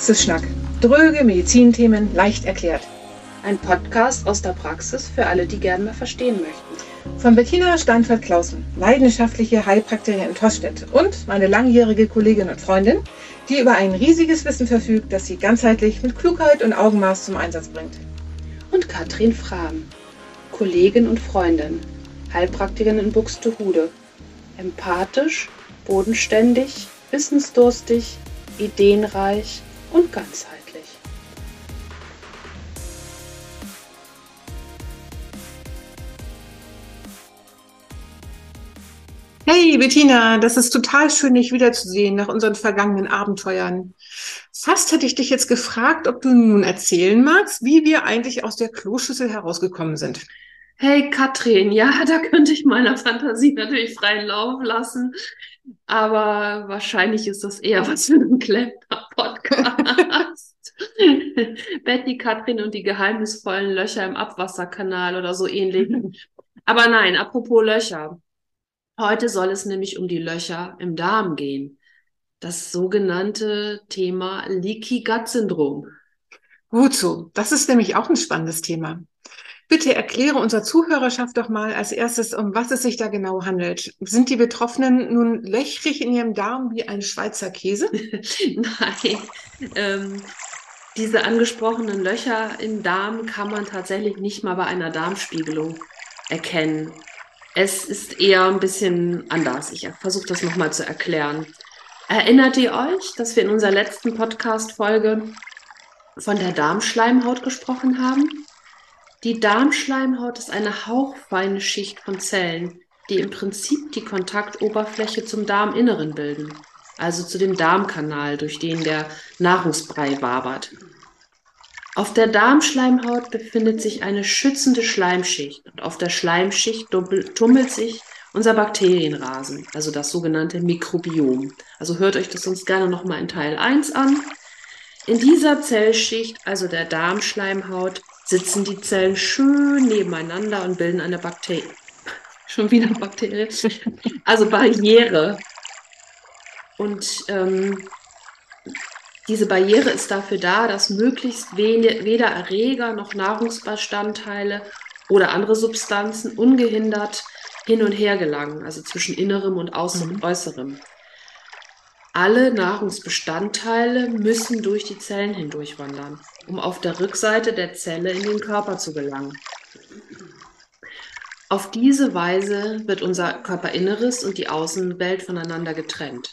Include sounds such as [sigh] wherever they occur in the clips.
Praxisschnack. Dröge Medizinthemen leicht erklärt. Ein Podcast aus der Praxis für alle, die gerne mal verstehen möchten. Von Bettina Steinfeld-Klausen, leidenschaftliche Heilpraktikerin in Tostedt und meine langjährige Kollegin und Freundin, die über ein riesiges Wissen verfügt, das sie ganzheitlich mit Klugheit und Augenmaß zum Einsatz bringt. Und Katrin Frahm, Kollegin und Freundin, Heilpraktikerin in Buxtehude. Empathisch, bodenständig, wissensdurstig, ideenreich und ganzheitlich. Hey Bettina, das ist total schön, dich wiederzusehen nach unseren vergangenen Abenteuern. Fast hätte ich dich jetzt gefragt, ob du nun erzählen magst, wie wir eigentlich aus der Kloschüssel herausgekommen sind. Hey Katrin, ja, [laughs] da könnte ich meiner Fantasie natürlich freien Lauf lassen, aber wahrscheinlich ist das eher was für einen Klempner-Podcast. [laughs] Betty, Katrin und die geheimnisvollen Löcher im Abwasserkanal oder so ähnlich. Aber nein, apropos Löcher. Heute soll es nämlich um die Löcher im Darm gehen. Das sogenannte Thema Leaky Gut so. Das ist nämlich auch ein spannendes Thema. Bitte erkläre unserer Zuhörerschaft doch mal als erstes, um was es sich da genau handelt. Sind die Betroffenen nun löchrig in ihrem Darm wie ein Schweizer Käse? [laughs] Nein. Ähm, diese angesprochenen Löcher im Darm kann man tatsächlich nicht mal bei einer Darmspiegelung erkennen. Es ist eher ein bisschen anders. Ich versuche das nochmal zu erklären. Erinnert ihr euch, dass wir in unserer letzten Podcast-Folge von der Darmschleimhaut gesprochen haben? Die Darmschleimhaut ist eine hauchfeine Schicht von Zellen, die im Prinzip die Kontaktoberfläche zum Darminneren bilden, also zu dem Darmkanal, durch den der Nahrungsbrei wabert. Auf der Darmschleimhaut befindet sich eine schützende Schleimschicht und auf der Schleimschicht tummelt sich unser Bakterienrasen, also das sogenannte Mikrobiom. Also hört euch das sonst gerne nochmal in Teil 1 an. In dieser Zellschicht, also der Darmschleimhaut, sitzen die Zellen schön nebeneinander und bilden eine Bakterie. [laughs] Schon wieder Bakterie. Also Barriere. Und ähm, diese Barriere ist dafür da, dass möglichst weder Erreger noch Nahrungsbestandteile oder andere Substanzen ungehindert hin und her gelangen, also zwischen innerem und mhm. äußerem. Alle Nahrungsbestandteile müssen durch die Zellen hindurchwandern, um auf der Rückseite der Zelle in den Körper zu gelangen. Auf diese Weise wird unser Körperinneres und die Außenwelt voneinander getrennt.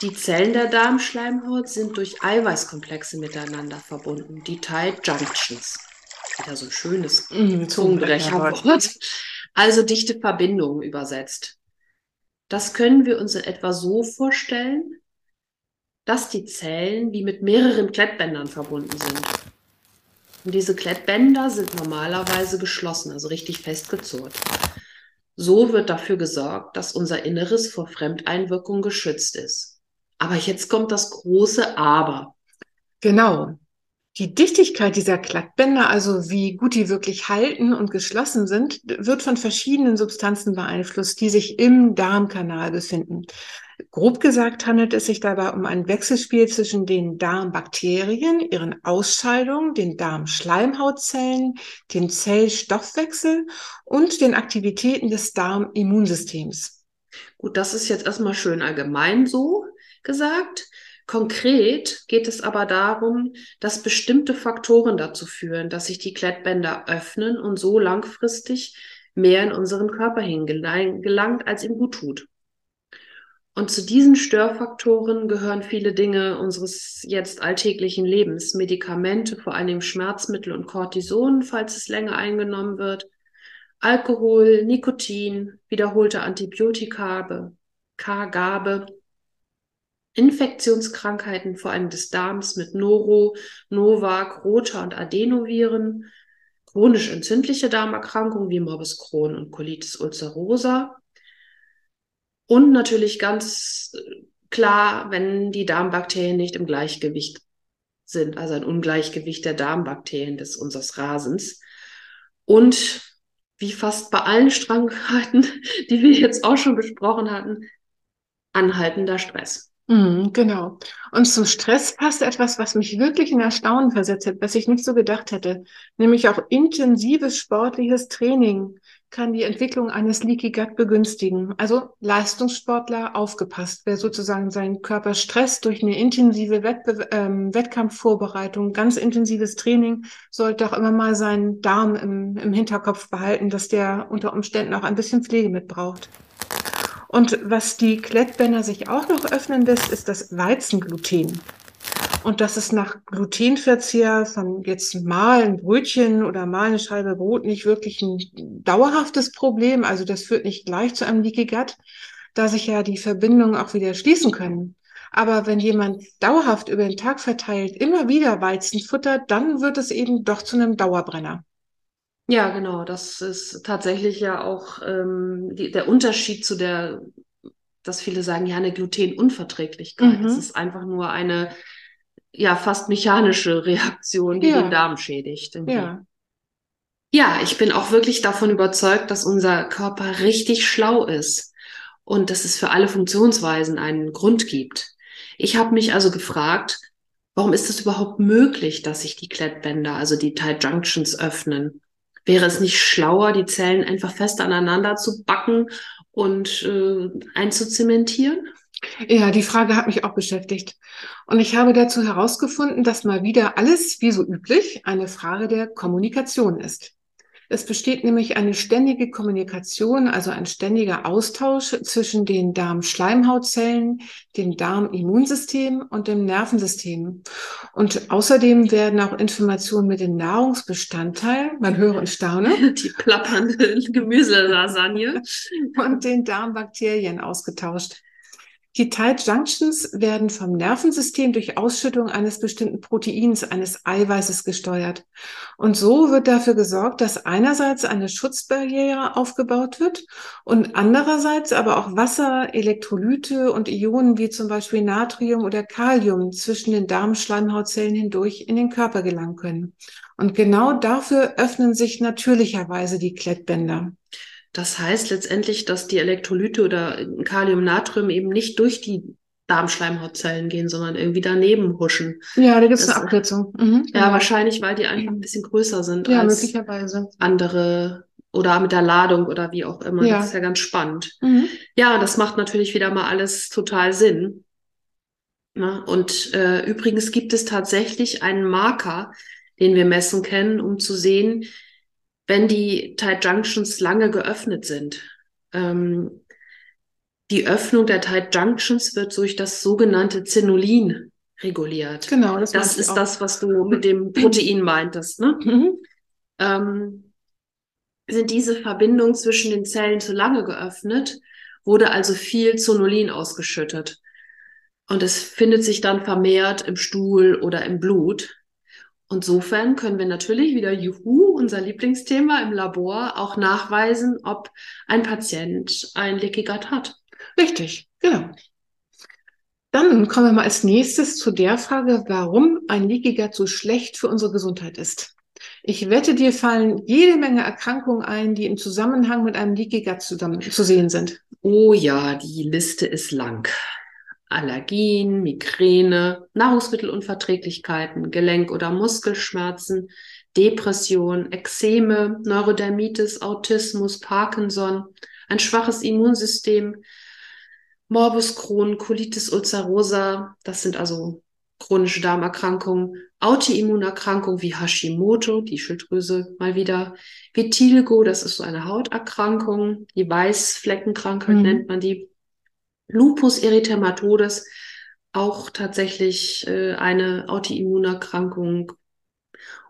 Die Zellen der Darmschleimhaut sind durch Eiweißkomplexe miteinander verbunden, die Tight Junctions. Wieder so ein schönes mm, Zungenbrecherwort. Also dichte Verbindungen übersetzt. Das können wir uns in etwa so vorstellen, dass die Zellen wie mit mehreren Klettbändern verbunden sind. Und diese Klettbänder sind normalerweise geschlossen, also richtig festgezurrt. So wird dafür gesorgt, dass unser Inneres vor Fremdeinwirkung geschützt ist. Aber jetzt kommt das große Aber. Genau. Die Dichtigkeit dieser Klettbänder, also wie gut die wirklich halten und geschlossen sind, wird von verschiedenen Substanzen beeinflusst, die sich im Darmkanal befinden. Grob gesagt handelt es sich dabei um ein Wechselspiel zwischen den Darmbakterien, ihren Ausscheidungen, den Darmschleimhautzellen, dem Zellstoffwechsel und den Aktivitäten des Darmimmunsystems. Gut, das ist jetzt erstmal schön allgemein so gesagt. Konkret geht es aber darum, dass bestimmte Faktoren dazu führen, dass sich die Klettbänder öffnen und so langfristig mehr in unseren Körper hingelangt, als ihm gut tut. Und zu diesen Störfaktoren gehören viele Dinge unseres jetzt alltäglichen Lebens, Medikamente, vor allem Schmerzmittel und Cortison, falls es länger eingenommen wird, Alkohol, Nikotin, wiederholte Antibiotika, K-Gabe, Infektionskrankheiten, vor allem des Darms mit Noro, Novak, Rota und Adenoviren, chronisch entzündliche Darmerkrankungen wie Morbus Crohn und Colitis ulcerosa und natürlich ganz äh, klar, wenn die Darmbakterien nicht im Gleichgewicht sind, also ein Ungleichgewicht der Darmbakterien des unseres Rasens. Und wie fast bei allen Krankheiten, [laughs] die wir jetzt auch schon besprochen hatten, anhaltender Stress. Mhm, genau. Und zum Stress passt etwas, was mich wirklich in Erstaunen versetzt hat, was ich nicht so gedacht hätte, nämlich auch intensives sportliches Training kann die Entwicklung eines Leaky Gut begünstigen. Also Leistungssportler aufgepasst, wer sozusagen seinen Körper stresst durch eine intensive Wettbe ähm, Wettkampfvorbereitung, ganz intensives Training, sollte auch immer mal seinen Darm im, im Hinterkopf behalten, dass der unter Umständen auch ein bisschen Pflege mitbraucht. Und was die Klettbänder sich auch noch öffnen lässt, ist das Weizengluten. Und das ist nach Glutenverzehr von jetzt mal ein Brötchen oder mal eine Scheibe Brot nicht wirklich ein dauerhaftes Problem. Also das führt nicht gleich zu einem Leaky Gut, da sich ja die Verbindungen auch wieder schließen können. Aber wenn jemand dauerhaft über den Tag verteilt immer wieder Weizen futtert, dann wird es eben doch zu einem Dauerbrenner. Ja, genau. Das ist tatsächlich ja auch ähm, die, der Unterschied zu der, dass viele sagen, ja, eine Glutenunverträglichkeit. Mhm. Das ist einfach nur eine ja fast mechanische [laughs] Reaktion, die ja. den Darm schädigt. Ja. ja, ich bin auch wirklich davon überzeugt, dass unser Körper richtig schlau ist und dass es für alle Funktionsweisen einen Grund gibt. Ich habe mich also gefragt, warum ist es überhaupt möglich, dass sich die Klettbänder, also die Tight Junctions öffnen? Wäre es nicht schlauer, die Zellen einfach fest aneinander zu backen und äh, einzuzementieren? Ja, die Frage hat mich auch beschäftigt. Und ich habe dazu herausgefunden, dass mal wieder alles, wie so üblich, eine Frage der Kommunikation ist. Es besteht nämlich eine ständige Kommunikation, also ein ständiger Austausch zwischen den Darmschleimhautzellen, dem Darmimmunsystem und dem Nervensystem. Und außerdem werden auch Informationen mit den Nahrungsbestandteilen, man höre und staune, [laughs] die plappernde Gemüselasagne und den Darmbakterien ausgetauscht. Die Tight Junctions werden vom Nervensystem durch Ausschüttung eines bestimmten Proteins, eines Eiweißes gesteuert. Und so wird dafür gesorgt, dass einerseits eine Schutzbarriere aufgebaut wird und andererseits aber auch Wasser, Elektrolyte und Ionen wie zum Beispiel Natrium oder Kalium zwischen den Darmschleimhautzellen hindurch in den Körper gelangen können. Und genau dafür öffnen sich natürlicherweise die Klettbänder. Das heißt letztendlich, dass die Elektrolyte oder Kalium, Natrium eben nicht durch die Darmschleimhautzellen gehen, sondern irgendwie daneben huschen. Ja, da gibt es eine Abkürzung. Mhm, ja, genau. wahrscheinlich, weil die einfach ein bisschen größer sind ja, als möglicherweise. andere oder mit der Ladung oder wie auch immer. Ja. Das ist ja ganz spannend. Mhm. Ja, das macht natürlich wieder mal alles total Sinn. Na, und äh, übrigens gibt es tatsächlich einen Marker, den wir messen können, um zu sehen, wenn die Tight Junctions lange geöffnet sind. Ähm, die Öffnung der Tight Junctions wird durch das sogenannte Zenolin reguliert. Genau, das, das ist das, was du mit dem Protein meintest. Ne? Mhm. Ähm, sind diese Verbindungen zwischen den Zellen zu lange geöffnet, wurde also viel Zonulin ausgeschüttet. Und es findet sich dann vermehrt im Stuhl oder im Blut. Insofern können wir natürlich wieder, juhu, unser Lieblingsthema im Labor, auch nachweisen, ob ein Patient ein Leaky Gut hat. Richtig, genau. Dann kommen wir mal als nächstes zu der Frage, warum ein Leaky Gut so schlecht für unsere Gesundheit ist. Ich wette, dir fallen jede Menge Erkrankungen ein, die im Zusammenhang mit einem Leaky Gut zusammen, zu sehen sind. Oh ja, die Liste ist lang. Allergien, Migräne, Nahrungsmittelunverträglichkeiten, Gelenk- oder Muskelschmerzen, Depression, Ekzeme, Neurodermitis, Autismus, Parkinson, ein schwaches Immunsystem, Morbus Crohn, Colitis ulcerosa, das sind also chronische Darmerkrankungen, Autoimmunerkrankungen wie Hashimoto, die Schilddrüse mal wieder, Vitiligo, das ist so eine Hauterkrankung, die Weißfleckenkrankheit mhm. nennt man die, Lupus erythematodes, auch tatsächlich äh, eine Autoimmunerkrankung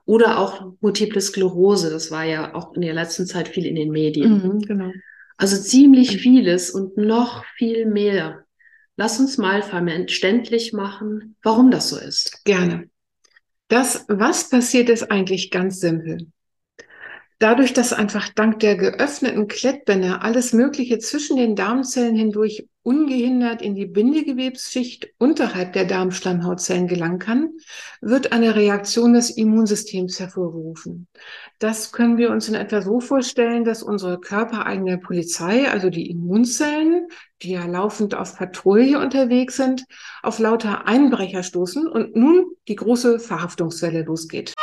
oder auch Multiple Sklerose. Das war ja auch in der letzten Zeit viel in den Medien. Mhm, genau. Also ziemlich vieles und noch viel mehr. Lass uns mal verständlich machen, warum das so ist. Gerne. Das, was passiert, ist eigentlich ganz simpel. Dadurch, dass einfach dank der geöffneten Klettbänder alles Mögliche zwischen den Darmzellen hindurch ungehindert in die Bindegewebsschicht unterhalb der Darmschleimhautzellen gelangen kann, wird eine Reaktion des Immunsystems hervorgerufen. Das können wir uns in etwa so vorstellen, dass unsere körpereigene Polizei, also die Immunzellen, die ja laufend auf Patrouille unterwegs sind, auf lauter Einbrecher stoßen und nun die große Verhaftungswelle losgeht.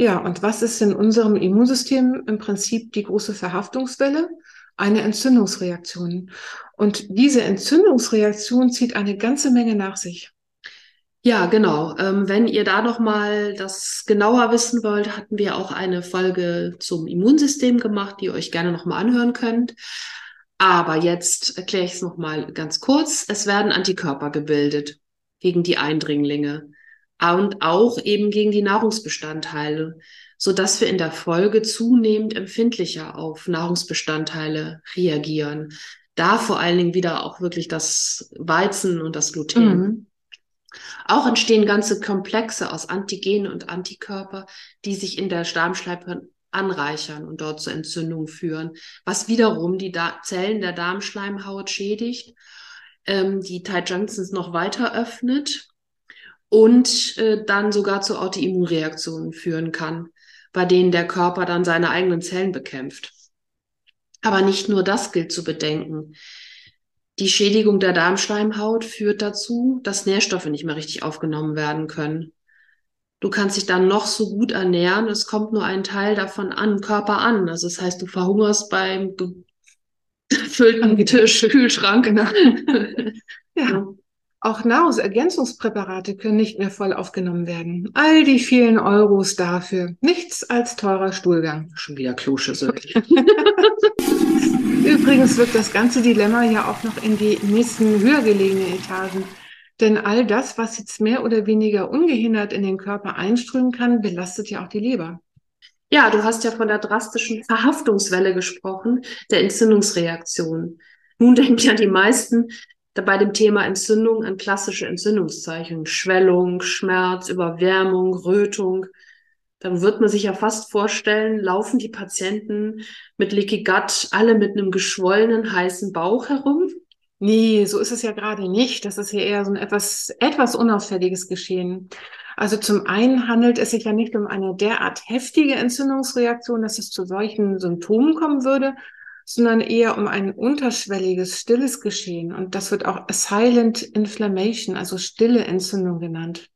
Ja, und was ist in unserem Immunsystem im Prinzip die große Verhaftungswelle? Eine Entzündungsreaktion. Und diese Entzündungsreaktion zieht eine ganze Menge nach sich. Ja, genau. Ähm, wenn ihr da noch mal das genauer wissen wollt, hatten wir auch eine Folge zum Immunsystem gemacht, die ihr euch gerne noch mal anhören könnt. Aber jetzt erkläre ich es noch mal ganz kurz. Es werden Antikörper gebildet gegen die Eindringlinge und auch eben gegen die Nahrungsbestandteile, so dass wir in der Folge zunehmend empfindlicher auf Nahrungsbestandteile reagieren. Da vor allen Dingen wieder auch wirklich das Weizen und das Gluten. Mhm. Auch entstehen ganze Komplexe aus Antigene und Antikörper, die sich in der Darmschleimhaut anreichern und dort zur Entzündung führen, was wiederum die da Zellen der Darmschleimhaut schädigt, ähm, die Ty Junctions noch weiter öffnet und äh, dann sogar zu Autoimmunreaktionen führen kann, bei denen der Körper dann seine eigenen Zellen bekämpft. Aber nicht nur das gilt zu bedenken. Die Schädigung der Darmschleimhaut führt dazu, dass Nährstoffe nicht mehr richtig aufgenommen werden können. Du kannst dich dann noch so gut ernähren, es kommt nur ein Teil davon an, Körper an. Also das heißt, du verhungerst beim [laughs] gefüllten Tisch, Kühlschrank. Genau. [laughs] ja. Auch Nahrungsergänzungspräparate können nicht mehr voll aufgenommen werden. All die vielen Euros dafür. Nichts als teurer Stuhlgang. Schon wieder Kloschüssel. [laughs] Übrigens wird das ganze Dilemma ja auch noch in die nächsten höher gelegenen Etagen. Denn all das, was jetzt mehr oder weniger ungehindert in den Körper einströmen kann, belastet ja auch die Leber. Ja, du hast ja von der drastischen Verhaftungswelle gesprochen, der Entzündungsreaktion. Nun denken ja die meisten, bei dem Thema Entzündung an klassische Entzündungszeichen, Schwellung, Schmerz, Überwärmung, Rötung. Dann wird man sich ja fast vorstellen, laufen die Patienten mit Leaky Gut alle mit einem geschwollenen, heißen Bauch herum? Nee, so ist es ja gerade nicht. Das ist ja eher so ein etwas, etwas unauffälliges Geschehen. Also zum einen handelt es sich ja nicht um eine derart heftige Entzündungsreaktion, dass es zu solchen Symptomen kommen würde, sondern eher um ein unterschwelliges, stilles Geschehen. Und das wird auch Silent Inflammation, also stille Entzündung genannt.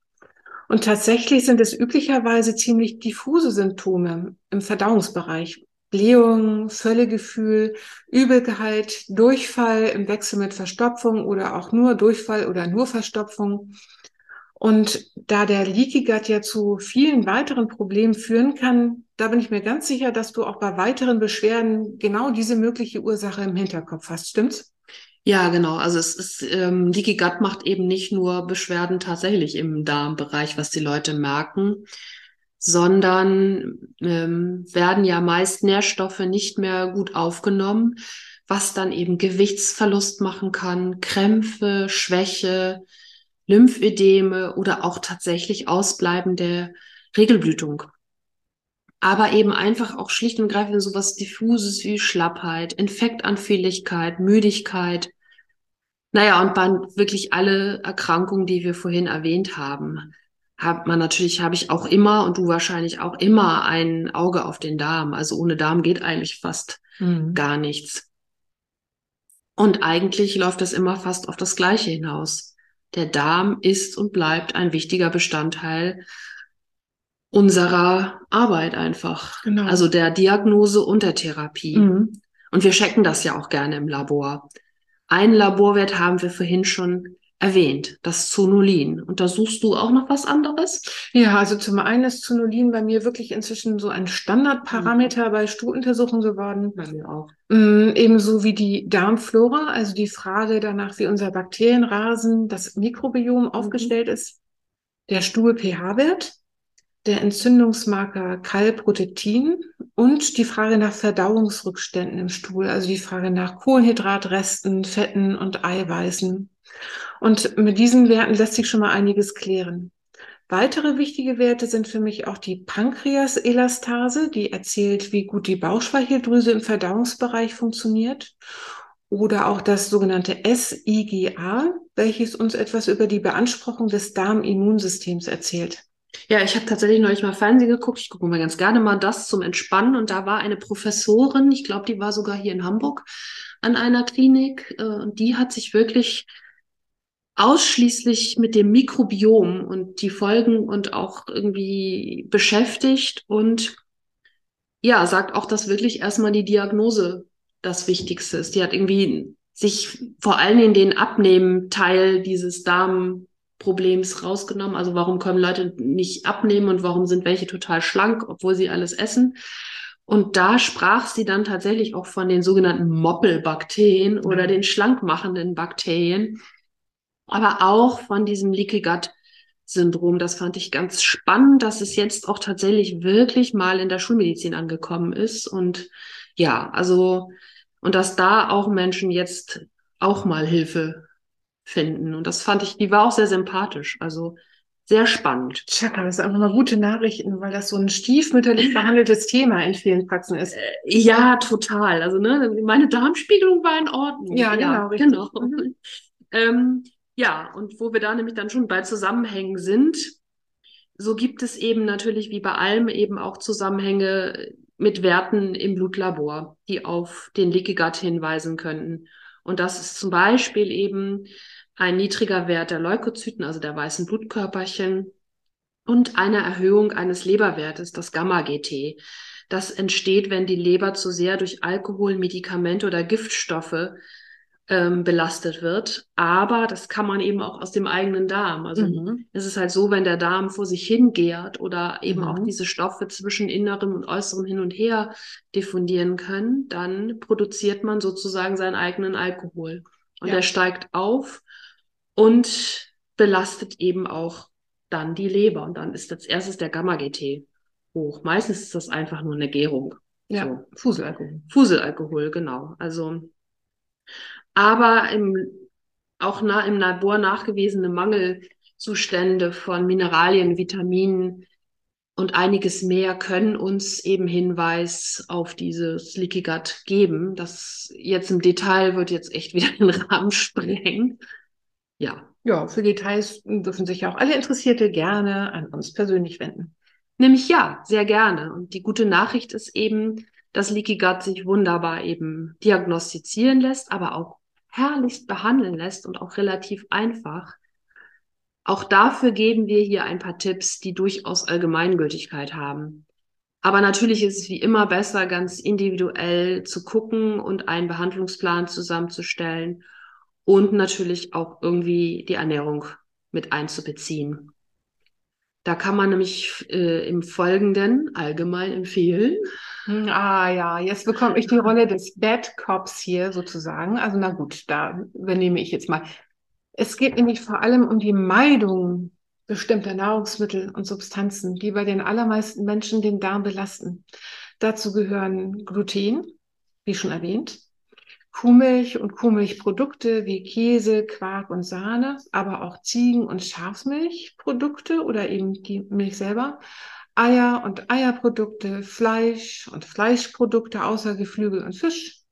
Und tatsächlich sind es üblicherweise ziemlich diffuse Symptome im Verdauungsbereich. Blähung, Völlegefühl, Übelkeit, Durchfall im Wechsel mit Verstopfung oder auch nur Durchfall oder nur Verstopfung. Und da der Leaky Gut ja zu vielen weiteren Problemen führen kann, da bin ich mir ganz sicher, dass du auch bei weiteren Beschwerden genau diese mögliche Ursache im Hinterkopf hast. Stimmt's? Ja, genau. Also es ist ähm, Leaky Gut macht eben nicht nur Beschwerden tatsächlich im Darmbereich, was die Leute merken, sondern ähm, werden ja meist Nährstoffe nicht mehr gut aufgenommen, was dann eben Gewichtsverlust machen kann, Krämpfe, Schwäche, Lymphödeme oder auch tatsächlich ausbleibende Regelblutung. Aber eben einfach auch schlicht und greifend sowas diffuses wie Schlappheit, Infektanfälligkeit, Müdigkeit. Naja, und bei wirklich alle Erkrankungen, die wir vorhin erwähnt haben, hat man natürlich, habe ich auch immer und du wahrscheinlich auch immer ein Auge auf den Darm. Also ohne Darm geht eigentlich fast mhm. gar nichts. Und eigentlich läuft das immer fast auf das Gleiche hinaus der Darm ist und bleibt ein wichtiger Bestandteil unserer Arbeit einfach. Genau. Also der Diagnose und der Therapie. Mhm. Und wir checken das ja auch gerne im Labor. Einen Laborwert haben wir vorhin schon erwähnt, das Zonulin. Untersuchst du auch noch was anderes? Ja, also zum einen ist Zonulin bei mir wirklich inzwischen so ein Standardparameter mhm. bei Stuhluntersuchungen geworden. Bei mir auch. Ähm, ebenso wie die Darmflora, also die Frage danach, wie unser Bakterienrasen, das Mikrobiom mhm. aufgestellt ist. Der Stuhl-pH-Wert, der Entzündungsmarker Kalprotektin und die Frage nach Verdauungsrückständen im Stuhl, also die Frage nach Kohlenhydratresten, Fetten und Eiweißen. Und mit diesen Werten lässt sich schon mal einiges klären. Weitere wichtige Werte sind für mich auch die Pankreaselastase, die erzählt, wie gut die Bauchspeicheldrüse im Verdauungsbereich funktioniert. Oder auch das sogenannte SIGA, welches uns etwas über die Beanspruchung des Darmimmunsystems erzählt. Ja, ich habe tatsächlich neulich mal Fernsehen geguckt. Ich gucke mir ganz gerne mal das zum Entspannen. Und da war eine Professorin, ich glaube, die war sogar hier in Hamburg an einer Klinik. Äh, und die hat sich wirklich ausschließlich mit dem Mikrobiom und die Folgen und auch irgendwie beschäftigt und ja, sagt auch, dass wirklich erstmal die Diagnose das Wichtigste ist. Die hat irgendwie sich vor allen Dingen den Abnehmen-Teil dieses Darmproblems rausgenommen. Also warum können Leute nicht abnehmen und warum sind welche total schlank, obwohl sie alles essen? Und da sprach sie dann tatsächlich auch von den sogenannten Moppelbakterien mhm. oder den schlankmachenden Bakterien, aber auch von diesem Leaky Gut Syndrom. Das fand ich ganz spannend, dass es jetzt auch tatsächlich wirklich mal in der Schulmedizin angekommen ist. Und ja, also, und dass da auch Menschen jetzt auch mal Hilfe finden. Und das fand ich, die war auch sehr sympathisch. Also sehr spannend. Chaka, das ist einfach mal gute Nachrichten, weil das so ein stiefmütterlich behandeltes [laughs] Thema in vielen Praxen ist. Äh, ja, total. Also, ne, meine Darmspiegelung war in Ordnung. Ja, genau, ja, richtig. genau. Mhm. [laughs] ähm, ja, und wo wir da nämlich dann schon bei Zusammenhängen sind, so gibt es eben natürlich wie bei allem eben auch Zusammenhänge mit Werten im Blutlabor, die auf den Leaky hinweisen könnten. Und das ist zum Beispiel eben ein niedriger Wert der Leukozyten, also der weißen Blutkörperchen, und eine Erhöhung eines Leberwertes, das Gamma-GT. Das entsteht, wenn die Leber zu sehr durch Alkohol, Medikamente oder Giftstoffe ähm, belastet wird. Aber das kann man eben auch aus dem eigenen Darm. Also mhm. es ist halt so, wenn der Darm vor sich hingärt oder eben mhm. auch diese Stoffe zwischen innerem und äußerem hin und her diffundieren können, dann produziert man sozusagen seinen eigenen Alkohol. Und ja. der steigt auf und belastet eben auch dann die Leber. Und dann ist als erstes der Gamma-GT hoch. Meistens ist das einfach nur eine Gärung. Ja, so. Fuselalkohol. Fuselalkohol, genau. Also, aber im, auch na, im Labor nachgewiesene Mangelzustände von Mineralien, Vitaminen und einiges mehr können uns eben Hinweis auf dieses Leaky Gut geben. Das jetzt im Detail wird jetzt echt wieder den Rahmen sprengen. Ja. Ja, für Details dürfen sich ja auch alle Interessierte gerne an uns persönlich wenden. Nämlich ja, sehr gerne. Und die gute Nachricht ist eben, dass Leaky Gut sich wunderbar eben diagnostizieren lässt, aber auch herrlichst behandeln lässt und auch relativ einfach. Auch dafür geben wir hier ein paar Tipps, die durchaus Allgemeingültigkeit haben. Aber natürlich ist es wie immer besser, ganz individuell zu gucken und einen Behandlungsplan zusammenzustellen und natürlich auch irgendwie die Ernährung mit einzubeziehen. Da kann man nämlich äh, im Folgenden allgemein empfehlen. Hm, ah ja, jetzt bekomme ich die Rolle des Bad Cops hier sozusagen. Also na gut, da übernehme ich jetzt mal. Es geht nämlich vor allem um die Meidung bestimmter Nahrungsmittel und Substanzen, die bei den allermeisten Menschen den Darm belasten. Dazu gehören Gluten, wie schon erwähnt, Kuhmilch und Kuhmilchprodukte wie Käse, Quark und Sahne, aber auch Ziegen- und Schafsmilchprodukte oder eben die Milch selber, Eier und Eierprodukte, Fleisch und Fleischprodukte außer Geflügel und Fisch,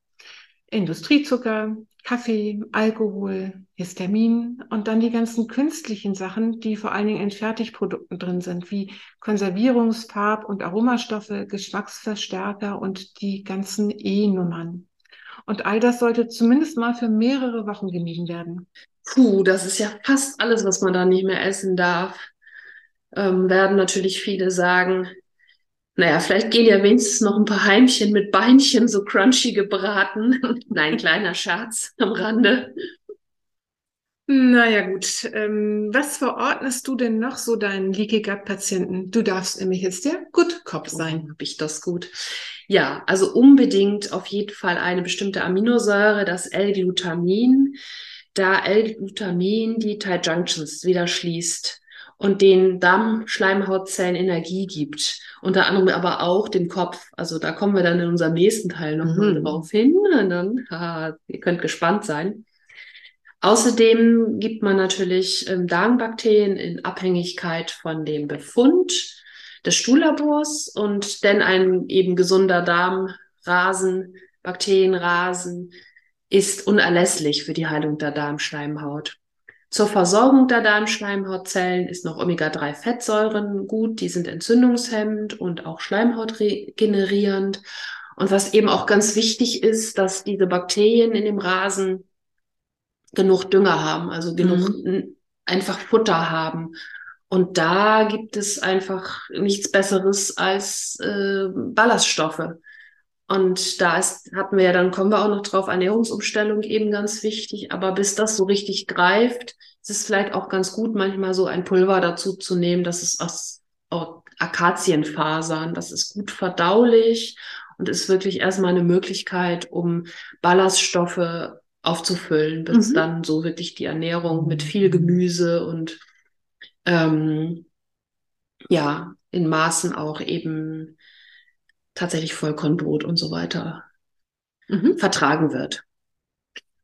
Industriezucker, Kaffee, Alkohol, Histamin und dann die ganzen künstlichen Sachen, die vor allen Dingen in Fertigprodukten drin sind, wie Konservierungs-, Farb- und Aromastoffe, Geschmacksverstärker und die ganzen E-Nummern. Und all das sollte zumindest mal für mehrere Wochen gemieden werden. Puh, das ist ja fast alles, was man da nicht mehr essen darf. Ähm, werden natürlich viele sagen, naja, vielleicht gehen ja wenigstens noch ein paar Heimchen mit Beinchen so crunchy gebraten. [laughs] Nein, kleiner Scherz am Rande. Naja, gut. Ähm, was verordnest du denn noch so deinen Leaky Gut Patienten? Du darfst nämlich jetzt der Good Cop sein. Oh, hab ich das gut? Ja, also unbedingt auf jeden Fall eine bestimmte Aminosäure, das L-Glutamin, da L-Glutamin die Tight Junctions wieder schließt und den Darmschleimhautzellen Energie gibt. Unter anderem aber auch dem Kopf. Also da kommen wir dann in unserem nächsten Teil noch mhm. drauf hin. Und dann, haha, ihr könnt gespannt sein. Außerdem gibt man natürlich ähm, Darmbakterien in Abhängigkeit von dem Befund des Stuhllabors und denn ein eben gesunder Darmrasen, Bakterienrasen ist unerlässlich für die Heilung der Darmschleimhaut. Zur Versorgung der Darmschleimhautzellen ist noch Omega-3-Fettsäuren gut, die sind entzündungshemmend und auch schleimhautregenerierend. Und was eben auch ganz wichtig ist, dass diese Bakterien in dem Rasen genug Dünger haben, also genug mhm. einfach Futter haben. Und da gibt es einfach nichts Besseres als äh, Ballaststoffe. Und da ist, hatten wir ja, dann kommen wir auch noch drauf, Ernährungsumstellung eben ganz wichtig. Aber bis das so richtig greift, ist es vielleicht auch ganz gut, manchmal so ein Pulver dazu zu nehmen. Das ist aus, aus Akazienfasern. Das ist gut verdaulich und ist wirklich erstmal eine Möglichkeit, um Ballaststoffe aufzufüllen, bis mhm. dann so wirklich die Ernährung mit viel Gemüse und ähm, ja, in Maßen auch eben tatsächlich Vollkornbrot und so weiter mhm. vertragen wird.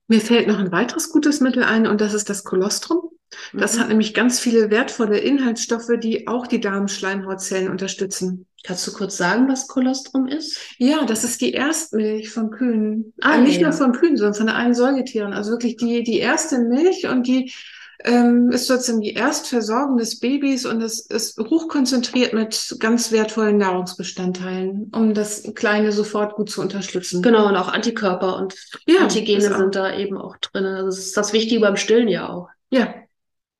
Mir fällt noch ein weiteres gutes Mittel ein und das ist das Kolostrum. Das mhm. hat nämlich ganz viele wertvolle Inhaltsstoffe, die auch die Darmschleimhautzellen unterstützen. Kannst du kurz sagen, was Kolostrum ist? Ja, das ist die Erstmilch von Kühen. Ah, äh, nicht ja. nur von Kühen, sondern von allen Säugetieren. Also wirklich die, die erste Milch und die ähm, ist sozusagen die Erstversorgung des Babys und es ist hochkonzentriert mit ganz wertvollen Nahrungsbestandteilen, um das Kleine sofort gut zu unterstützen. Genau, und auch Antikörper und ja, Antigene sind da eben auch drin. Also das ist das Wichtige beim Stillen ja auch. Ja,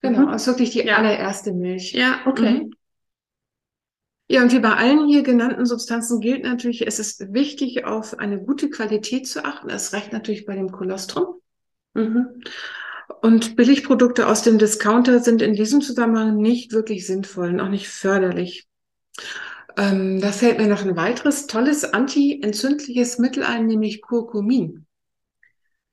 genau. Mhm. Das ist wirklich die ja. allererste Milch. Ja, okay. Mhm. Ja, und wie bei allen hier genannten Substanzen gilt natürlich, es ist wichtig, auf eine gute Qualität zu achten. Es reicht natürlich bei dem Kolostrum. Mhm. Und Billigprodukte aus dem Discounter sind in diesem Zusammenhang nicht wirklich sinnvoll und auch nicht förderlich. Ähm, da fällt mir noch ein weiteres tolles anti-entzündliches Mittel ein, nämlich Kurkumin.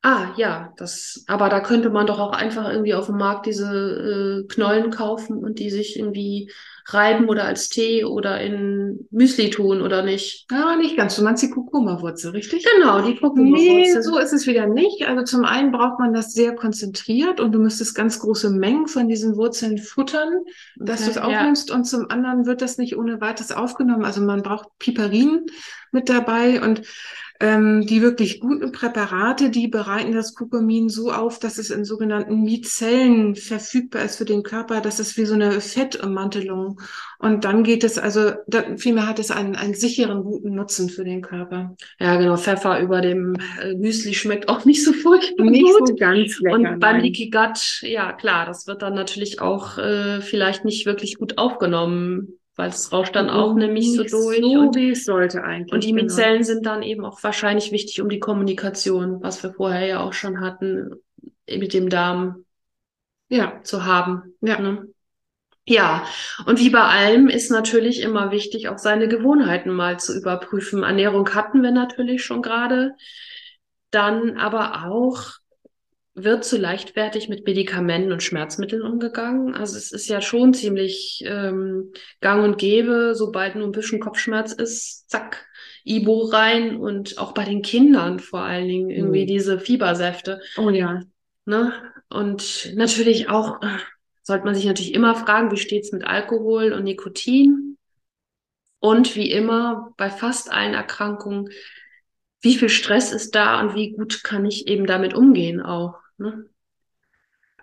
Ah, ja, das, aber da könnte man doch auch einfach irgendwie auf dem Markt diese äh, Knollen kaufen und die sich irgendwie reiben oder als Tee oder in Müsli tun oder nicht? Ja, nicht ganz. Du meinst die Kurkuma-Wurzel, richtig? Genau, die Kurkuma-Wurzel. Nee, so ist es wieder nicht. Also zum einen braucht man das sehr konzentriert und du müsstest ganz große Mengen von diesen Wurzeln futtern, dass okay, du es aufnimmst. Ja. Und zum anderen wird das nicht ohne weiteres aufgenommen. Also man braucht Piperin mit dabei und ähm, die wirklich guten Präparate, die bereiten das Kurkumin so auf, dass es in sogenannten Mizellen verfügbar ist für den Körper. Das ist wie so eine Fettummantelung. Und dann geht es also, da, vielmehr hat es einen, einen sicheren, guten Nutzen für den Körper. Ja, genau. Pfeffer über dem äh, Müsli schmeckt auch nicht so furchtbar nicht gut. so ganz lecker. Und beim Leaky Gut, ja klar, das wird dann natürlich auch äh, vielleicht nicht wirklich gut aufgenommen weil es rauscht dann auch nämlich so durch. So und, wie es sollte eigentlich. Und die genau. Mizellen sind dann eben auch wahrscheinlich wichtig um die Kommunikation, was wir vorher ja auch schon hatten, mit dem Darm ja. zu haben. Ja. Ne? Ja, und wie bei allem ist natürlich immer wichtig, auch seine Gewohnheiten mal zu überprüfen. Ernährung hatten wir natürlich schon gerade. Dann aber auch wird zu leichtfertig mit Medikamenten und Schmerzmitteln umgegangen. Also es ist ja schon ziemlich ähm, gang und gäbe, sobald nur ein bisschen Kopfschmerz ist, zack, Ibo rein und auch bei den Kindern vor allen Dingen irgendwie mhm. diese Fiebersäfte. Oh ja. Ne? Und natürlich auch äh, sollte man sich natürlich immer fragen, wie steht's mit Alkohol und Nikotin? Und wie immer bei fast allen Erkrankungen, wie viel Stress ist da und wie gut kann ich eben damit umgehen auch. Ne?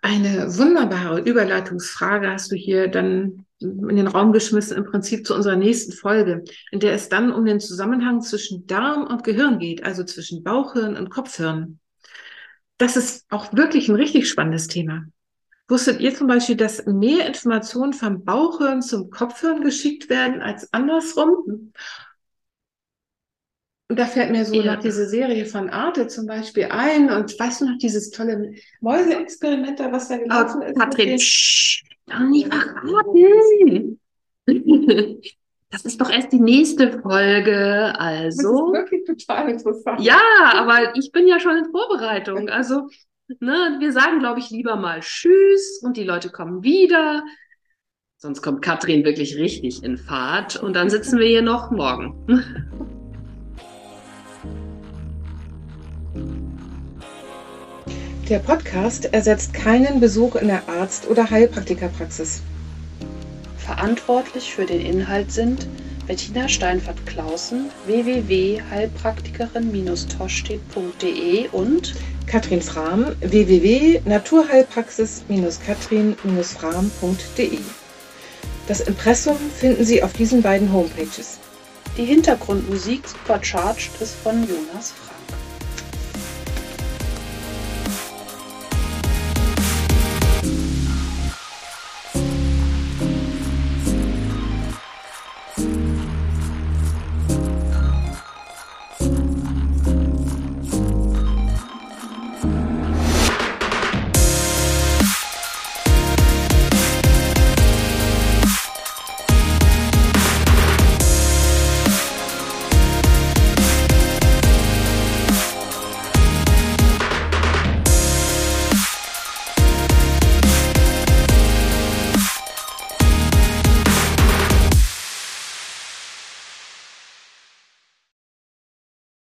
Eine wunderbare Überleitungsfrage hast du hier dann in den Raum geschmissen, im Prinzip zu unserer nächsten Folge, in der es dann um den Zusammenhang zwischen Darm und Gehirn geht, also zwischen Bauchhirn und Kopfhirn. Das ist auch wirklich ein richtig spannendes Thema. Wusstet ihr zum Beispiel, dass mehr Informationen vom Bauchhirn zum Kopfhirn geschickt werden als andersrum? Und da fällt mir so ja. noch diese Serie von Arte zum Beispiel ein. Und weißt du noch dieses tolle Mäuseexperiment da, was da gelaufen oh, ist? Katrin, psch, doch nicht verraten. Das ist doch erst die nächste Folge, also. Das ist wirklich total interessant. Ja, aber ich bin ja schon in Vorbereitung. Also, ne, wir sagen, glaube ich, lieber mal Tschüss und die Leute kommen wieder. Sonst kommt Katrin wirklich richtig in Fahrt und dann sitzen wir hier noch morgen. [laughs] Der Podcast ersetzt keinen Besuch in der Arzt- oder Heilpraktikerpraxis. Verantwortlich für den Inhalt sind Bettina Steinfert-Klausen, www.heilpraktikerin-toschstedt.de und Katrin Frahm, www.naturheilpraxis-katrin-frahm.de. Das Impressum finden Sie auf diesen beiden Homepages. die Hintergrundmusik Supercharged ist von Jonas Frei.